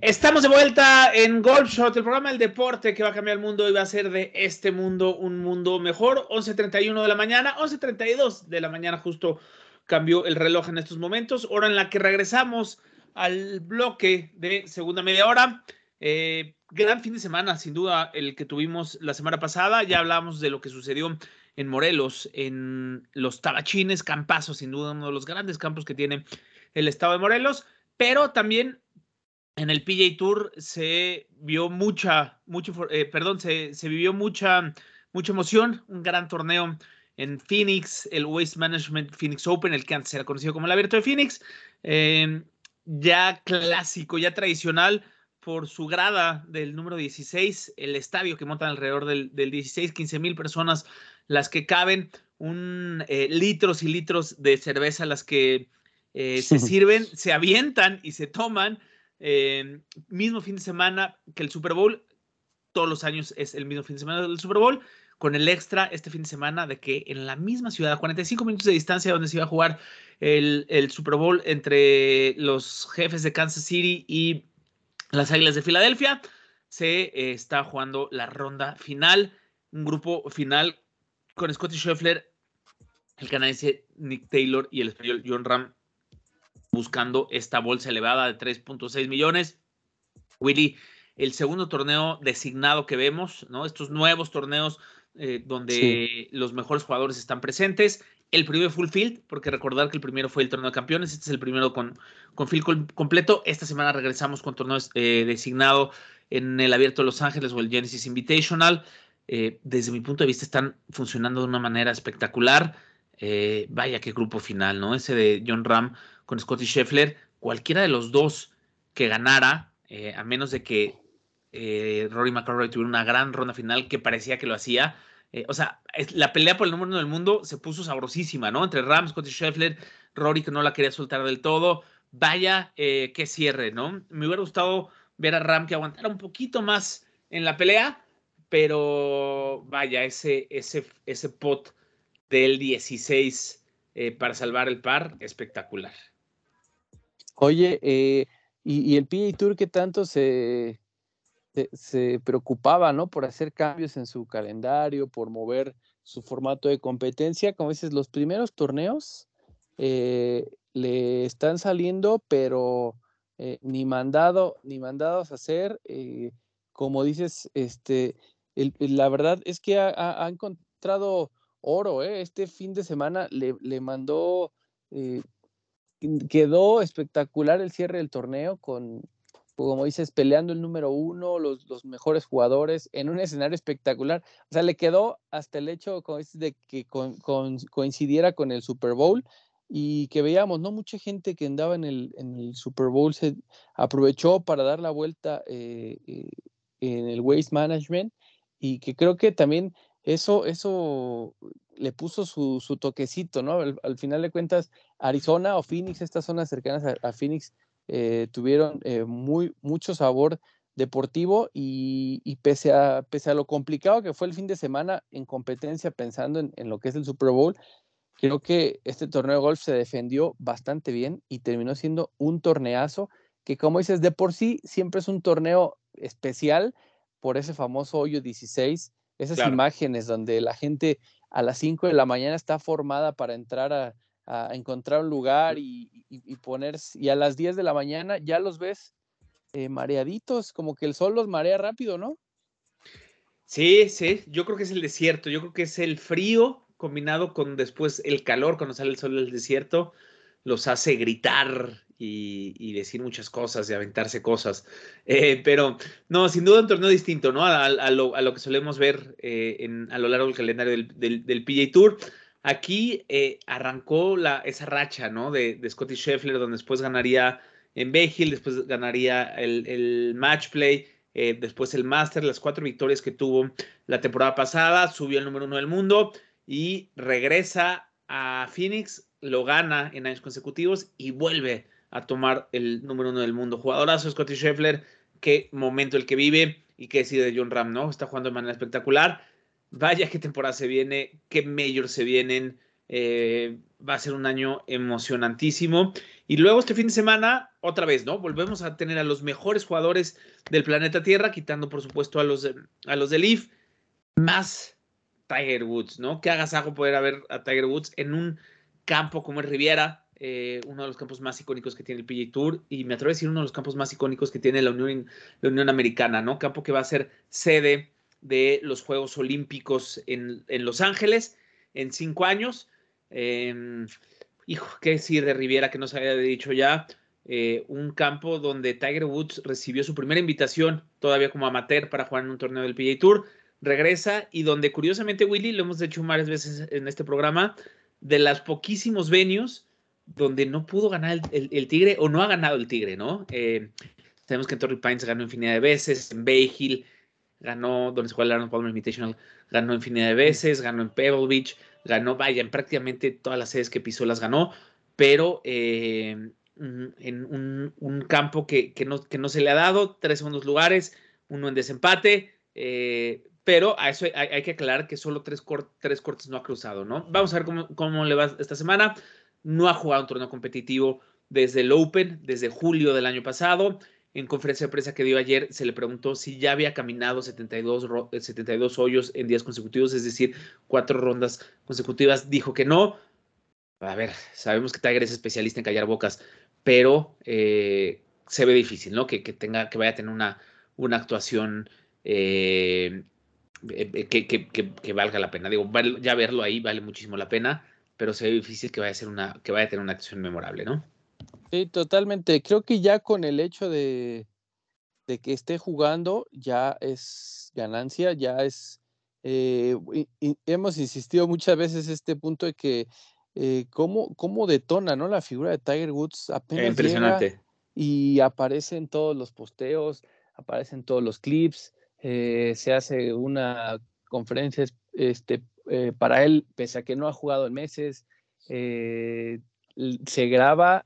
Estamos de vuelta en Golf Shot, el programa del deporte que va a cambiar el mundo y va a hacer de este mundo un mundo mejor. 11.31 de la mañana, 11.32 de la mañana justo cambió el reloj en estos momentos, hora en la que regresamos al bloque de segunda media hora. Eh, gran fin de semana, sin duda, el que tuvimos la semana pasada. Ya hablamos de lo que sucedió en Morelos, en los Tabachines, campazo, sin duda, uno de los grandes campos que tiene el estado de Morelos, pero también en el PJ Tour se vio mucha, mucho, eh, perdón, se, se, vivió mucha, mucha emoción, un gran torneo en Phoenix, el Waste Management Phoenix Open, el que antes era conocido como el Abierto de Phoenix, eh, ya clásico, ya tradicional por su grada del número 16, el estadio que montan alrededor del, del 16, 15 mil personas las que caben, un eh, litros y litros de cerveza las que se sirven, se avientan y se toman. Eh, mismo fin de semana que el Super Bowl, todos los años es el mismo fin de semana del Super Bowl, con el extra este fin de semana de que en la misma ciudad, a 45 minutos de distancia donde se iba a jugar el, el Super Bowl entre los jefes de Kansas City y las Águilas de Filadelfia, se eh, está jugando la ronda final, un grupo final con Scotty Scheffler, el canadiense Nick Taylor y el español John Ram buscando esta bolsa elevada de 3.6 millones. Willy, el segundo torneo designado que vemos, ¿no? Estos nuevos torneos eh, donde sí. los mejores jugadores están presentes. El primero full field, porque recordar que el primero fue el torneo de campeones, este es el primero con, con field completo. Esta semana regresamos con torneos eh, designado en el Abierto de Los Ángeles o el Genesis Invitational. Eh, desde mi punto de vista están funcionando de una manera espectacular. Eh, vaya qué grupo final, ¿no? Ese de John Ram con Scotty Scheffler, cualquiera de los dos que ganara, eh, a menos de que eh, Rory McIlroy tuvieron una gran ronda final que parecía que lo hacía. Eh, o sea, la pelea por el número uno del mundo se puso sabrosísima, ¿no? Entre Rams, Scotty Scheffler, Rory que no la quería soltar del todo. Vaya, qué cierre, ¿no? Me hubiera gustado ver a Ram que aguantara un poquito más en la pelea, pero vaya, ese, ese, ese pot del 16 para salvar el par, espectacular. Oye, y, y, el PGA Tour que tanto se, se, preocupaba, ¿no? Por hacer cambios en su calendario, por mover su formato de competencia. Como dices, los primeros torneos eh, le están saliendo, pero eh, ni mandado, ni mandados a hacer. Eh, como dices, este, la verdad es que ha, encontrado oro, Este fin de semana le, le mandó, quedó espectacular el cierre del torneo con como dices, peleando el número uno, los, mejores jugadores, en un escenario espectacular. O sea, le quedó hasta el hecho, como dices, de que coincidiera con el Super Bowl y que veíamos, ¿no? Mucha gente que andaba en el, en el Super Bowl se aprovechó para dar la vuelta eh, eh, en el Waste Management y que creo que también eso, eso le puso su, toquecito, ¿no? Al, final de cuentas, Arizona o Phoenix, estas zonas cercanas a Phoenix, eh, tuvieron eh, muy, mucho sabor deportivo y, pese, a, pese a lo complicado que fue el fin de semana en competencia pensando en, lo que es el Super Bowl, creo que este torneo de golf se defendió bastante bien y terminó siendo un torneazo que como dices, de por sí siempre es un torneo especial por ese famoso hoyo 16, esas imágenes donde la gente a las 5 de la mañana está formada para entrar a, encontrar un lugar y, y, poner, y a las 10 de la mañana ya los ves eh, mareaditos, como que el sol los marea rápido, ¿no? Sí, sí, yo creo que es el desierto, yo creo que es el frío combinado con después el calor cuando sale el sol del desierto, los hace gritar y, decir muchas cosas y aventarse cosas. Eh, pero no, sin duda un torneo distinto, ¿no? A, lo, a lo, que solemos ver eh, a lo largo del calendario del, del, del PJ Tour. Aquí eh, arrancó la, esa racha, ¿no? De, de Scotty Scheffler, donde después ganaría en Bejil, después ganaría el, el match play, después el Master, las cuatro victorias que tuvo la temporada pasada, subió al número uno del mundo y regresa a Phoenix, lo gana en años consecutivos y vuelve a tomar el número uno del mundo. Jugadorazo Scotty Scheffler, qué momento el que vive y qué decide de John Ram, ¿no? Está jugando de manera espectacular Vaya qué temporada se viene, qué majors se vienen. Eh, va a ser un año emocionantísimo. Y luego este fin de semana, otra vez, ¿no? Volvemos a tener a los mejores jugadores del planeta Tierra, quitando por supuesto a los de, a los más Tiger Woods, ¿no? Que hagas algo poder ver a Tiger Woods en un campo como el Riviera, eh, uno de los campos más icónicos que tiene el PGA Tour, y me atrevo a decir uno de los campos más icónicos que tiene la Unión, la Unión Americana, ¿no? Campo que va a ser sede de los Juegos Olímpicos en, Los Ángeles en cinco años. Em, hijo, qué decir de Riviera que nos había dicho ya. Eh, un campo donde Tiger Woods recibió su primera invitación todavía como amateur para jugar en un torneo del PGA Tour. Regresa y donde curiosamente Willy, lo hemos dicho varias veces en este programa, de los poquísimos venues donde no pudo ganar el, Tigre o no ha ganado el Tigre, ¿no? Eh, sabemos que en Torrey Pines ganó infinidad de veces, en Bay Hill ganó donde se juega el Arnold Palmer Invitational, ganó infinidad de veces, ganó en Pebble Beach, ganó, vaya, en prácticamente todas las sedes que pisó las ganó, pero eh, en un, campo que, no, que no se le ha dado, tres segundos lugares, uno en desempate, eh, pero a eso hay, que aclarar que solo tres, tres, cortes no ha cruzado, ¿no? Vamos a ver cómo, cómo le va esta semana. No ha jugado un torneo competitivo desde el Open, desde julio del año pasado en conferencia de prensa que dio ayer, se le preguntó si ya había caminado 72, 72 eh, hoyos en días consecutivos, es decir, cuatro rondas consecutivas. Dijo que no. A ver, sabemos que Tiger es especialista en callar bocas, pero eh, se ve difícil, ¿no? Que, tenga, que vaya a tener una, una actuación eh, que, valga la pena. Digo, ya verlo ahí vale muchísimo la pena, pero se ve difícil que vaya a ser una, que vaya a tener una actuación memorable, ¿no? Sí, totalmente. Creo que ya con el hecho de, que esté jugando ya es ganancia, ya es... Eh, hemos insistido muchas veces este punto de que eh, cómo, cómo, detona ¿no? la figura de Tiger Woods apenas Impresionante. y aparece en todos los posteos, aparecen todos los clips, eh, se hace una conferencia este, eh, para él, pese a que no ha jugado en meses, eh, se graba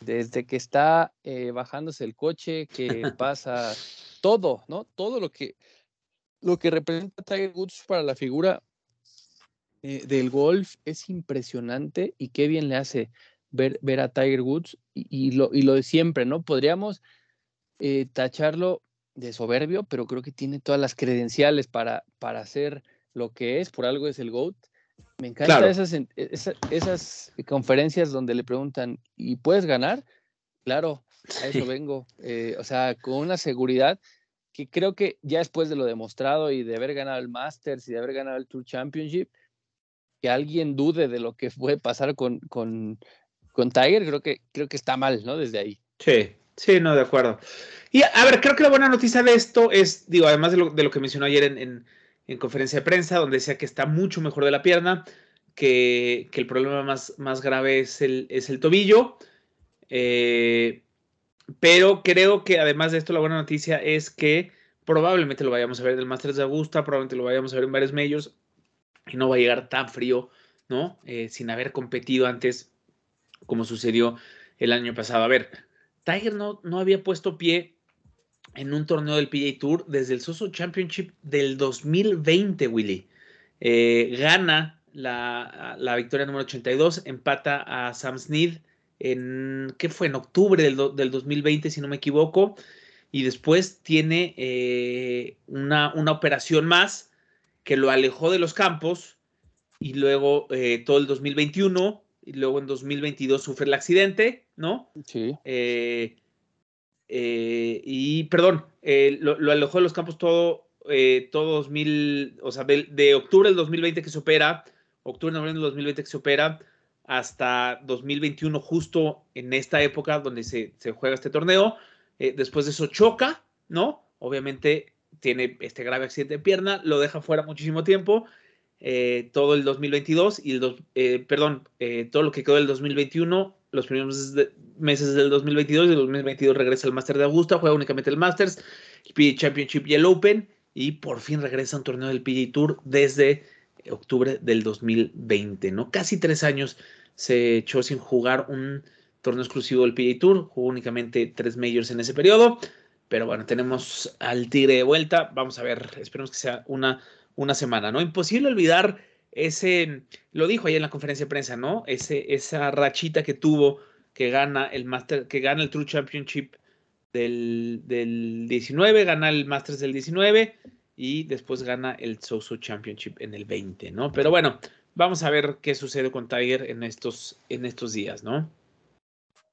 desde que está bajándose el coche, que pasa todo, ¿no? Todo lo que, lo que representa Tiger Woods para la figura del golf es impresionante y qué bien le hace ver, ver a Tiger Woods y, lo, y lo de siempre, ¿no? Podríamos tacharlo de soberbio, pero creo que tiene todas las credenciales para, para hacer lo que es, por algo es el GOAT. Me encantan esas, esas, conferencias donde le preguntan, ¿y puedes ganar? Claro, a eso vengo. Eh, o sea, con una seguridad que creo que ya después de lo demostrado y de haber ganado el Masters y de haber ganado el Tour Championship, que alguien dude de lo que puede pasar con, con, con Tiger, creo que, creo que está mal, ¿no? Desde ahí. Sí, Sí, no, de acuerdo. Y a ver, creo que la buena noticia de esto es, digo, además de lo, de lo que mencionó ayer en, en, conferencia de prensa, donde decía que está mucho mejor de la pierna, que, que el problema más, más grave es el, es el tobillo. Eh, pero creo que además de esto, la buena noticia es que probablemente lo vayamos a ver en el Masters de Augusta, probablemente lo vayamos a ver en varios medios y no va a llegar tan frío, ¿no? Eh, sin haber competido antes, como sucedió el año pasado. A ver, Tiger no, no había puesto pie en un torneo del PGA Tour desde el Soso Championship del 2020, Willy. Eh, gana la, victoria número 82, empata a Sam Snead en, ¿qué fue? En octubre del, 2020, si no me equivoco. Y después tiene eh, una, una, operación más que lo alejó de los campos. Y luego eh, todo el 2021 y luego en 2022 sufre el accidente, ¿no? Sí. Eh, eh, y, perdón, eh, lo, alojó de los campos todo, todo 2000, o sea, de, octubre del 2020 que se opera, octubre, noviembre del 2020 que se opera, hasta 2021, justo en esta época donde se, se juega este torneo. después de eso choca, ¿no? Obviamente tiene este grave accidente de pierna, lo deja fuera muchísimo tiempo eh, todo el 2022 y el eh, perdón, eh, todo lo que quedó del 2021, los primeros meses, del 2022 y el 2022 regresa al Master de Augusta, juega únicamente el Masters, el PGA Championship y el Open y por fin regresa a un torneo del PGA Tour desde octubre del 2020, ¿no? Casi tres años se echó sin jugar un torneo exclusivo del PGA Tour, jugó únicamente tres majors en ese periodo, pero bueno, tenemos al Tigre de vuelta, vamos a ver, esperemos que sea una una semana, ¿no? Imposible olvidar ese, lo dijo ahí en la conferencia de prensa, ¿no? Esa rachita que tuvo que gana el Master, que gana el True Championship del, del 19, gana el Masters del 19 y después gana el Soso Championship en el 20, ¿no? Pero bueno, vamos a ver qué sucede con Tiger en estos, en estos días, ¿no?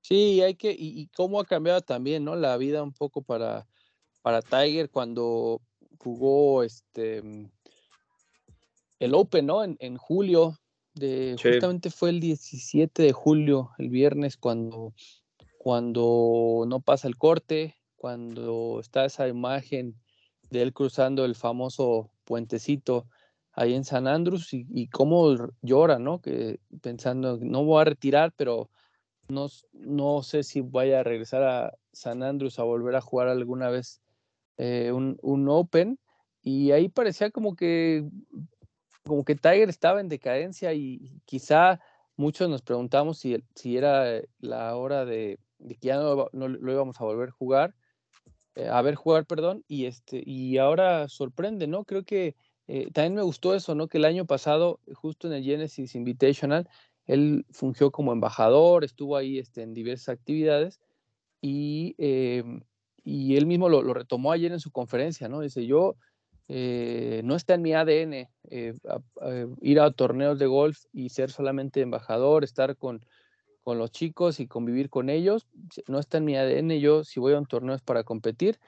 Sí, hay que, y, y, cómo ha cambiado también, ¿no? La vida un poco para, para Tiger cuando jugó este el Open, ¿no? En, julio, de, justamente fue el 17 de julio, el viernes, cuando, cuando no pasa el corte, cuando está esa imagen de él cruzando el famoso puentecito ahí en San Andrés y, cómo llora, ¿no? Que pensando, no voy a retirar, pero no, no sé si vaya a regresar a San Andrés a volver a jugar alguna vez eh, un, un Open. Y ahí parecía como que como que Tiger estaba en decadencia y quizá muchos nos preguntamos si, era la hora de, que ya no, lo íbamos a volver a jugar, eh, a ver jugar, perdón, y, este, y ahora sorprende, ¿no? Creo que eh, también me gustó eso, ¿no? Que el año pasado, justo en el Genesis Invitational, él fungió como embajador, estuvo ahí este, en diversas actividades y, em, y él mismo lo, retomó ayer en su conferencia, ¿no? Dice, yo eh, no está en mi ADN eh, eh, ir a torneos de golf y ser solamente embajador, estar con, con, los chicos y convivir con ellos. No está en mi ADN. Yo, si voy a un torneo es para competir.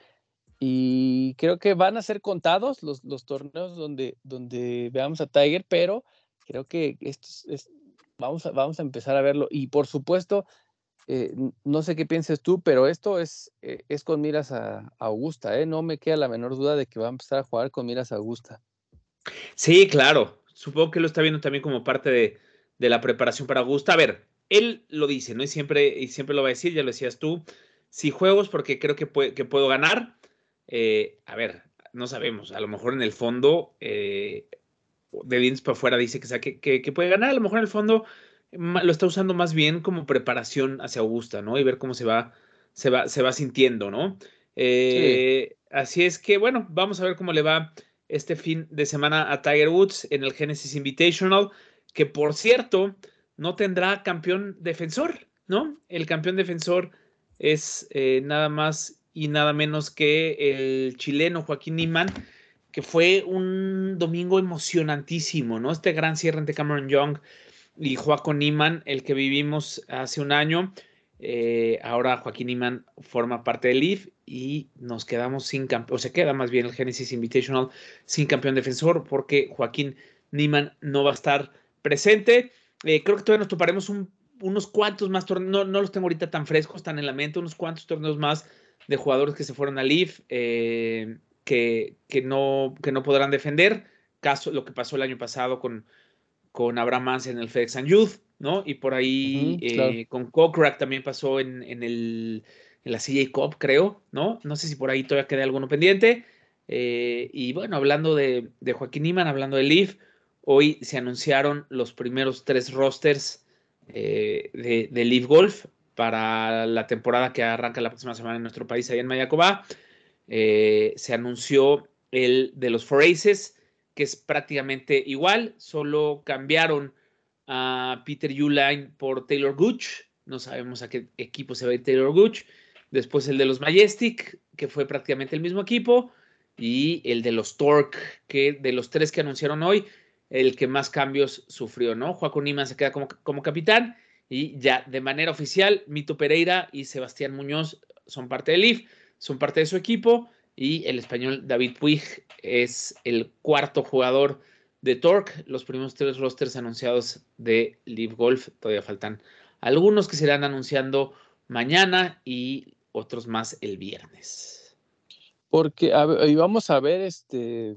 Y creo que van a ser contados los, los torneos donde, donde veamos a Tiger, pero creo que esto es, vamos, vamos a empezar a verlo. Y por supuesto, eh, no sé qué pienses tú, pero esto es, eh, es con miras a, Augusta, ¿eh? No me queda la menor duda de que va a empezar a jugar con miras a Augusta. Sí, claro. Supongo que lo está viendo también como parte de, la preparación para Augusta. A ver, él lo dice, ¿no? Y siempre, y siempre lo va a decir, ya lo decías tú. Si juegos porque creo que, puedo ganar, Eh, a ver, no sabemos. A lo mejor en el fondo, de Vince para afuera dice que, que, puede ganar. A lo mejor en el fondo lo está usando más bien como preparación hacia Augusta, ¿no? Y ver cómo se va, se va, se va sintiendo, ¿no? Eh, así es que, bueno, vamos a ver cómo le va este fin de semana a Tiger Woods en el Genesis Invitational, que por cierto, no tendrá campeón defensor, ¿no? El campeón defensor es eh, nada más y nada menos que el chileno Joaquín Niman, que fue un domingo emocionantísimo, ¿no? Este gran cierre entre Cameron Young y Joaquín Niman, el que vivimos hace un año. Eh, ahora Joaquín Niman forma parte del Leaf y nos quedamos sin campeón, o se queda más bien el Genesis Invitational sin campeón defensor porque Joaquín Niman no va a estar presente. Eh, creo que todavía nos toparemos unos cuantos más torneos, no, los tengo ahorita tan frescos, están en la mente, unos cuantos torneos más de jugadores que se fueron al Leaf eh, que, que, no, que no podrán defender. Caso lo que pasó el año pasado con, con Abraham Mance en el FedEx and Youth, ¿no? Y por ahí eh, con Kokrak también pasó en, en, el, en la CJ Cup, creo, ¿no? No sé si por ahí todavía queda alguno pendiente. Eh, y bueno, hablando de, de, Joaquín Iman, hablando de Leaf, hoy se anunciaron los primeros tres rosters eh, de, de Leaf Golf para la temporada que arranca la próxima semana en nuestro país, ahí en Mayacoba. se anunció el de los Four Aces, que es prácticamente igual, solo cambiaron a Peter Uline por Taylor Gooch, no sabemos a qué equipo se va a ir Taylor Gooch, después el de los Majestic, que fue prácticamente el mismo equipo, y el de los Torque, que de los tres que anunciaron hoy, el que más cambios sufrió, ¿no? Joaquín Nima se queda como, como capitán y ya de manera oficial, Mito Pereira y Sebastián Muñoz son parte del IF, son parte de su equipo y el español David Puig es el cuarto jugador de Torque. Los primeros tres rosters anunciados de Live Golf, todavía faltan algunos que se irán anunciando mañana y otros más el viernes. Porque vamos a ver este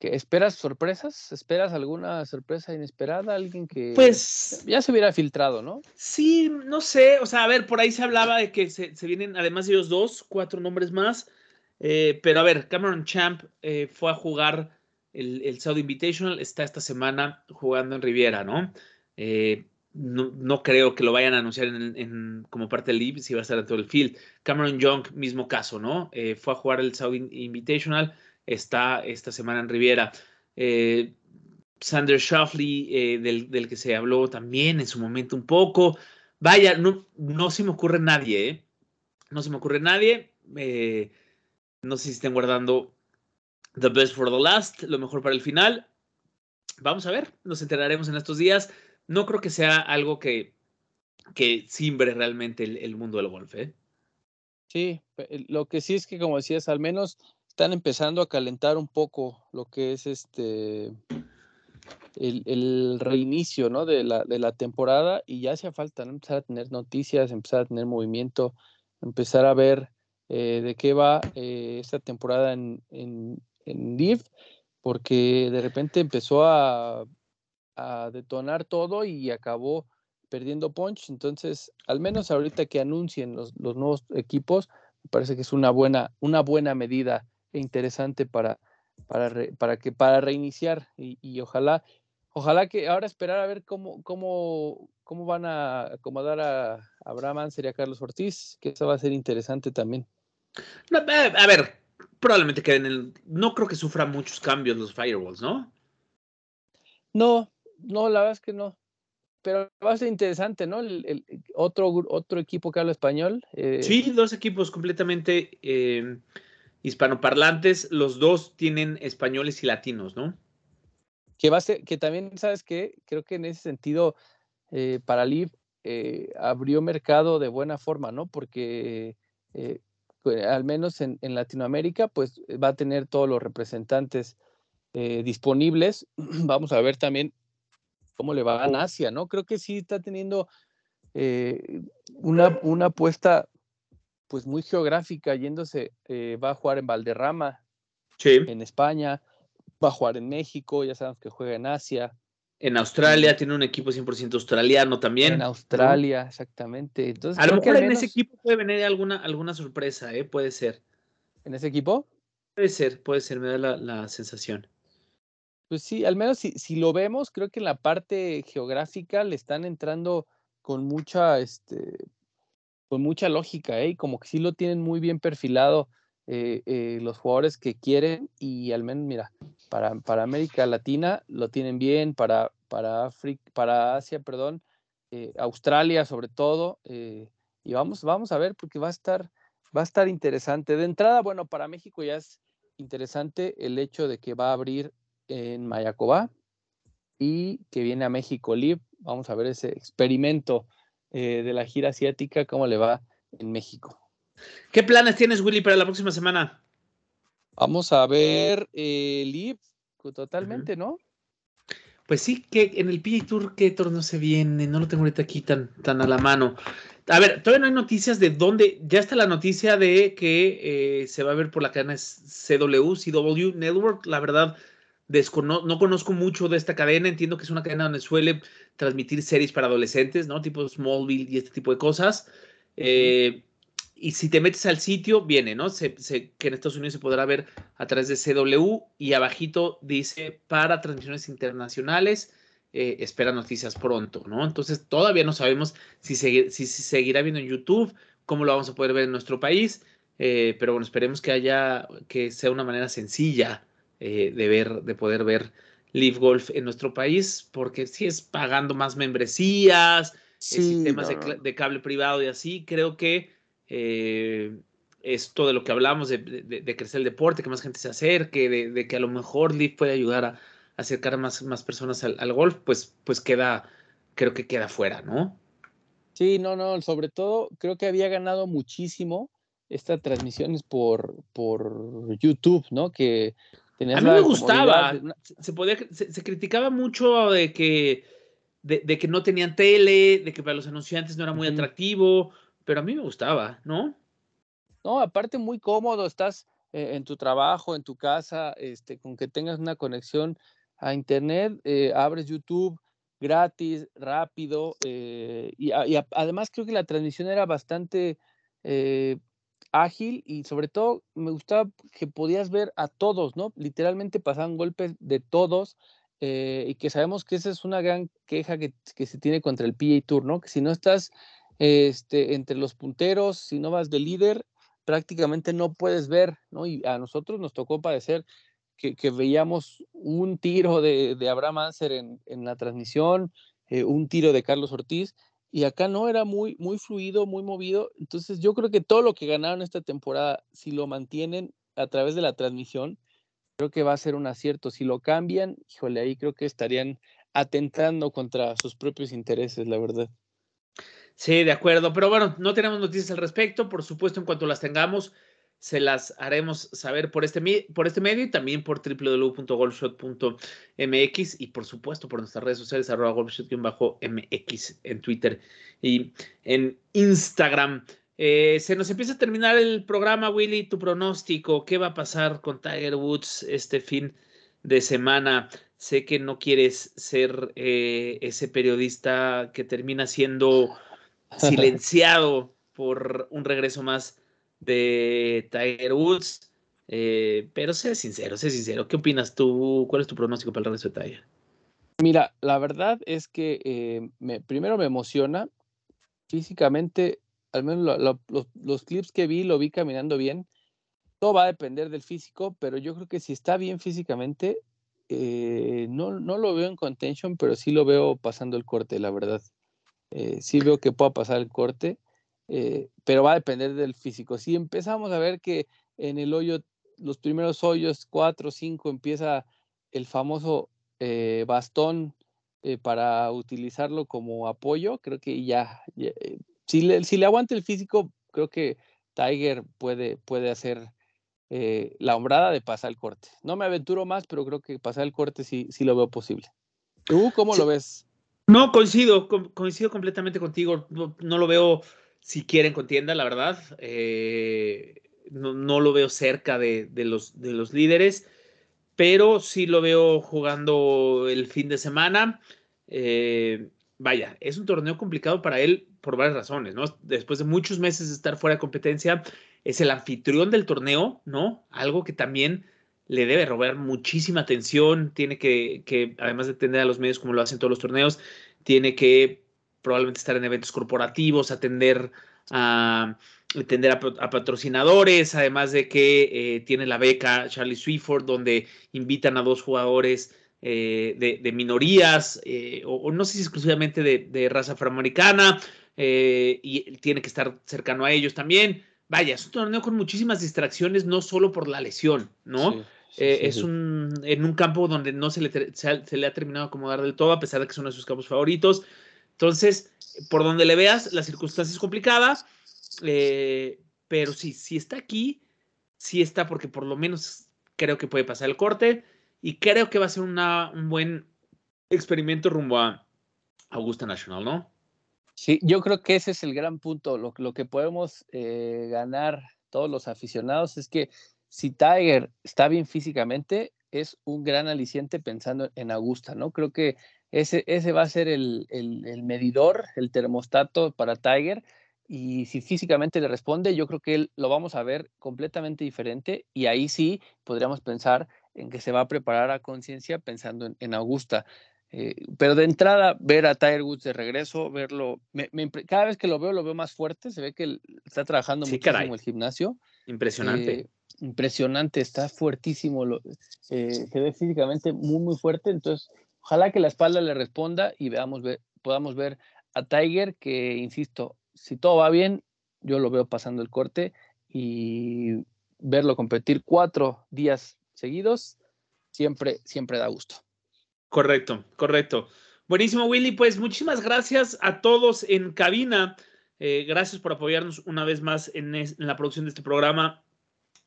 ¿Esperas sorpresas? ¿Esperas alguna sorpresa inesperada? Alguien que pues, ya se hubiera filtrado, ¿no? Sí, no sé. O sea, a ver, por ahí se hablaba de que se, vienen, además de ellos dos, cuatro nombres más. Eh, pero a ver, Cameron Champ eh, fue a jugar el, el, South Invitational, está esta semana jugando en Riviera, ¿no? Eh, no, no, creo que lo vayan a anunciar en, como parte del LIB si va a estar en todo el field. Cameron Young, mismo caso, ¿no? fue a jugar el South Invitational está esta semana en Riviera. Eh, Sander Shoffley, eh, del, que se habló también en su momento un poco. Vaya, no, no se me ocurre nadie, ¿eh? No se me ocurre nadie. Eh, no sé si estén guardando The Best for the Last, lo mejor para el final. Vamos a ver, nos enteraremos en estos días. No creo que sea algo que, que simbre realmente el, el mundo del golf, ¿eh? Sí, lo que sí es que, como decías, al menos están empezando a calentar un poco lo que es este el, reinicio ¿no? de, la, de la temporada y ya hacía falta empezar a tener noticias, empezar a tener movimiento, empezar a ver eh, de qué va eh, esta temporada en, en, en porque de repente empezó a, a detonar todo y acabó perdiendo punch. Entonces, al menos ahorita que anuncien los, los nuevos equipos, me parece que es una buena, una buena medida interesante para, para, para, que, para reiniciar y, ojalá, ojalá que ahora esperar a ver cómo, cómo, cómo van a acomodar a Abraham Anser y a Carlos Ortiz, que eso va a ser interesante también. a ver, probablemente queden en no creo que sufra muchos cambios los firewalls, ¿no? No, no, la verdad es que no. Pero va a ser interesante, ¿no? El, otro, otro equipo que habla español. Eh, sí, dos equipos completamente eh, hispanoparlantes, los dos tienen españoles y latinos, ¿no? Que va a ser, que también, ¿sabes qué? Creo que en ese sentido, eh, para Liv eh, abrió mercado de buena forma, ¿no? Porque eh, al menos en, Latinoamérica, pues va a tener todos los representantes disponibles. Vamos a ver también cómo le va en Asia, ¿no? Creo que sí está teniendo una, una apuesta pues muy geográfica, yéndose, eh, va a jugar en Valderrama, en España, va a jugar en México, ya sabemos que juega en Asia. En Australia, tiene un equipo 100% australiano también. En Australia, exactamente. Entonces, a lo mejor en ese equipo puede venir alguna, alguna sorpresa, ¿eh? puede ser. en ese equipo. Puede ser, puede ser, me da la, la sensación. Pues sí, al menos si, si, lo vemos, creo que en la parte geográfica le están entrando con mucha, este, con mucha lógica, ¿eh? como que sí lo tienen muy bien perfilado eh, eh, los jugadores que quieren y al menos, mira, para, para América Latina lo tienen bien, para, para, para Asia, perdón, eh, Australia sobre todo, y vamos, vamos a ver porque va a estar, va a estar interesante. De entrada, bueno, para México ya es interesante el hecho de que va a abrir en Mayacobá y que viene a México Live. Vamos a ver ese experimento de la gira asiática, cómo le va en México. ¿Qué planes tienes, Willy, para la próxima semana? Vamos a ver eh, Live totalmente, ¿no? Pues sí, que en el PGA Tour, ¿qué torneo se viene? No lo tengo ahorita aquí tan, tan a la mano. A ver, todavía no hay noticias de dónde. Ya está la noticia de que eh, se va a ver por la cadena CW, CW Network. La verdad, no conozco mucho de esta cadena. Entiendo que es una cadena donde suele transmitir series para adolescentes, ¿no? Tipo Smallville y este tipo de cosas. Eh, y si te metes al sitio, viene, ¿no? Que en Estados Unidos se podrá ver a través de CW y abajito dice para transmisiones internacionales, eh, espera noticias pronto, ¿no? Entonces todavía no sabemos si, seguirá viendo en YouTube, cómo lo vamos a poder ver en nuestro país, eh, pero bueno, esperemos que haya, que sea una manera sencilla eh, de ver, de poder ver Live Golf en nuestro país, porque si es pagando más membresías, sistemas de cable privado y así, creo que eh, esto de lo que hablamos de, crecer el deporte, que más gente se acerque, de, que a lo mejor Leaf puede ayudar a, acercar a más, más personas al, golf, pues, pues queda, creo que queda fuera, ¿no? Sí, no, no, sobre todo creo que había ganado muchísimo estas transmisiones por, por YouTube, ¿no? Que a mí me gustaba, se, podía, se, criticaba mucho de que, de, que no tenían tele, de que para los anunciantes no era muy atractivo, pero a mí me gustaba, ¿no? No, aparte muy cómodo, estás eh, en tu trabajo, en tu casa, este, con que tengas una conexión a internet, eh, abres YouTube gratis, rápido, eh, y, además creo que la transmisión era bastante ágil y sobre todo me gustaba que podías ver a todos, ¿no? Literalmente pasaban golpes de todos. y que sabemos que esa es una gran queja que, que se tiene contra el PA Tour, ¿no? Que si no estás este, entre los punteros, si no vas de líder, prácticamente no puedes ver, ¿no? Y a nosotros nos tocó padecer que, veíamos un tiro de, Abraham Anser en, la transmisión, eh, un tiro de Carlos Ortiz, y acá no era muy, muy fluido, muy movido. Entonces yo creo que todo lo que ganaron esta temporada, si lo mantienen a través de la transmisión, creo que va a ser un acierto. Si lo cambian, híjole, ahí creo que estarían atentando contra sus propios intereses, la verdad. Sí, de acuerdo. Pero bueno, no tenemos noticias al respecto. Por supuesto, en cuanto las tengamos, se las haremos saber por este, por este medio y también por www.golfshot.mx y por supuesto por nuestras redes sociales, arroba golfshot-mx en Twitter y en Instagram. Eh, se nos empieza a terminar el programa, Willy. Tu pronóstico, ¿qué va a pasar con Tiger Woods este fin de semana? Sé que no quieres ser eh, ese periodista que termina siendo silenciado por un regreso más de Tiger Woods. Eh, pero sé sincero, sé sincero. ¿Qué opinas tú? ¿Cuál es tu pronóstico para el regreso de Tiger? Mira, la verdad es que eh, me, primero me emociona físicamente, al menos los, clips que vi, lo vi caminando bien. Todo va a depender del físico, pero yo creo que si está bien físicamente, eh, no, no lo veo en contention, pero sí lo veo pasando el corte, la verdad. Eh, sí veo que pueda pasar el corte, eh, pero va a depender del físico. Si empezamos a ver que en el hoyo, los primeros hoyos, 4 o 5, empieza el famoso eh, bastón para utilizarlo como apoyo, creo que ya, si, le, si, le, aguanta el físico, creo que Tiger puede, puede hacer la hombrada de pasar el corte. No me aventuro más, pero creo que pasar el corte sí, sí lo veo posible. ¿Tú cómo lo ves? No, coincido, coincido completamente contigo. No, lo veo si quieren contienda, la verdad. Eh, no, lo veo cerca de, los, de los líderes, pero sí lo veo jugando el fin de semana. Eh, vaya, es un torneo complicado para él por varias razones, ¿no? Después de muchos meses de estar fuera de competencia, es el anfitrión del torneo, ¿no? Algo que también le debe robar muchísima atención, tiene que, que, además de atender a los medios como lo hacen todos los torneos, tiene que probablemente estar en eventos corporativos, atender a, atender a, patrocinadores, además de que eh, tiene la beca Charlie Swifford, donde invitan a dos jugadores eh, de, minorías, eh, o, no sé si exclusivamente de, raza afroamericana, y tiene que estar cercano a ellos también. Vaya, es un torneo con muchísimas distracciones, no solo por la lesión, ¿no? es un en un campo donde no se le, se, le ha terminado de acomodar del todo, a pesar de que es uno de sus campos favoritos. Entonces, por donde le veas, las circunstancias complicadas, eh, pero sí, si está aquí, sí está porque por lo menos creo que puede pasar el corte y creo que va a ser una, un buen experimento rumbo a Augusta National, ¿no? Sí, yo creo que ese es el gran punto. Lo, lo que podemos eh, ganar todos los aficionados es que si Tiger está bien físicamente, es un gran aliciente pensando en Augusta, ¿no? Creo que ese, ese va a ser el, el, medidor, el termostato para Tiger. Y si físicamente le responde, yo creo que él lo vamos a ver completamente diferente y ahí sí podríamos pensar en que se va a preparar a conciencia pensando en, Augusta. Eh, pero de entrada, ver a Tiger Woods de regreso, verlo, cada vez que lo veo, lo veo más fuerte, se ve que está trabajando muchísimo en el gimnasio. Impresionante. Eh, impresionante, está fuertísimo, lo, eh, se ve físicamente muy, muy fuerte, entonces ojalá que la espalda le responda y veamos, podamos ver a Tiger, que insisto, si todo va bien, yo lo veo pasando el corte y verlo competir cuatro días seguidos, siempre, siempre da gusto. Correcto, correcto. Buenísimo, Willy. Pues muchísimas gracias a todos en cabina. Eh, gracias por apoyarnos una vez más en, la producción de este programa.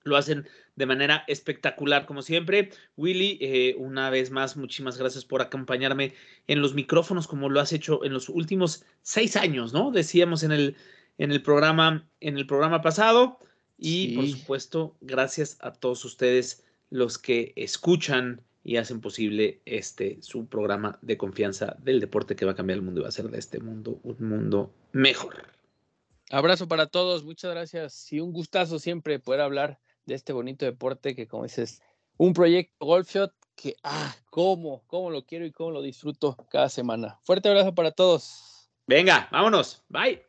Lo hacen de manera espectacular, como siempre. Willy, eh, una vez más, muchísimas gracias por acompañarme en los micrófonos, como lo has hecho en los últimos seis años, ¿no? Decíamos en el, en el programa, en el programa pasado. Y por supuesto, gracias a todos ustedes los que escuchan y hacen posible este su programa de confianza del deporte que va a cambiar el mundo y va a hacer de este mundo un mundo mejor. Abrazo para todos, muchas gracias y un gustazo siempre poder hablar de este bonito deporte que como dices, un proyecto Golf Shot que, ah, cómo, cómo lo quiero y cómo lo disfruto cada semana. Fuerte abrazo para todos. Venga, vámonos. Bye.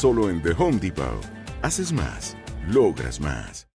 Solo en The Home Depot. Haces más. Logras más.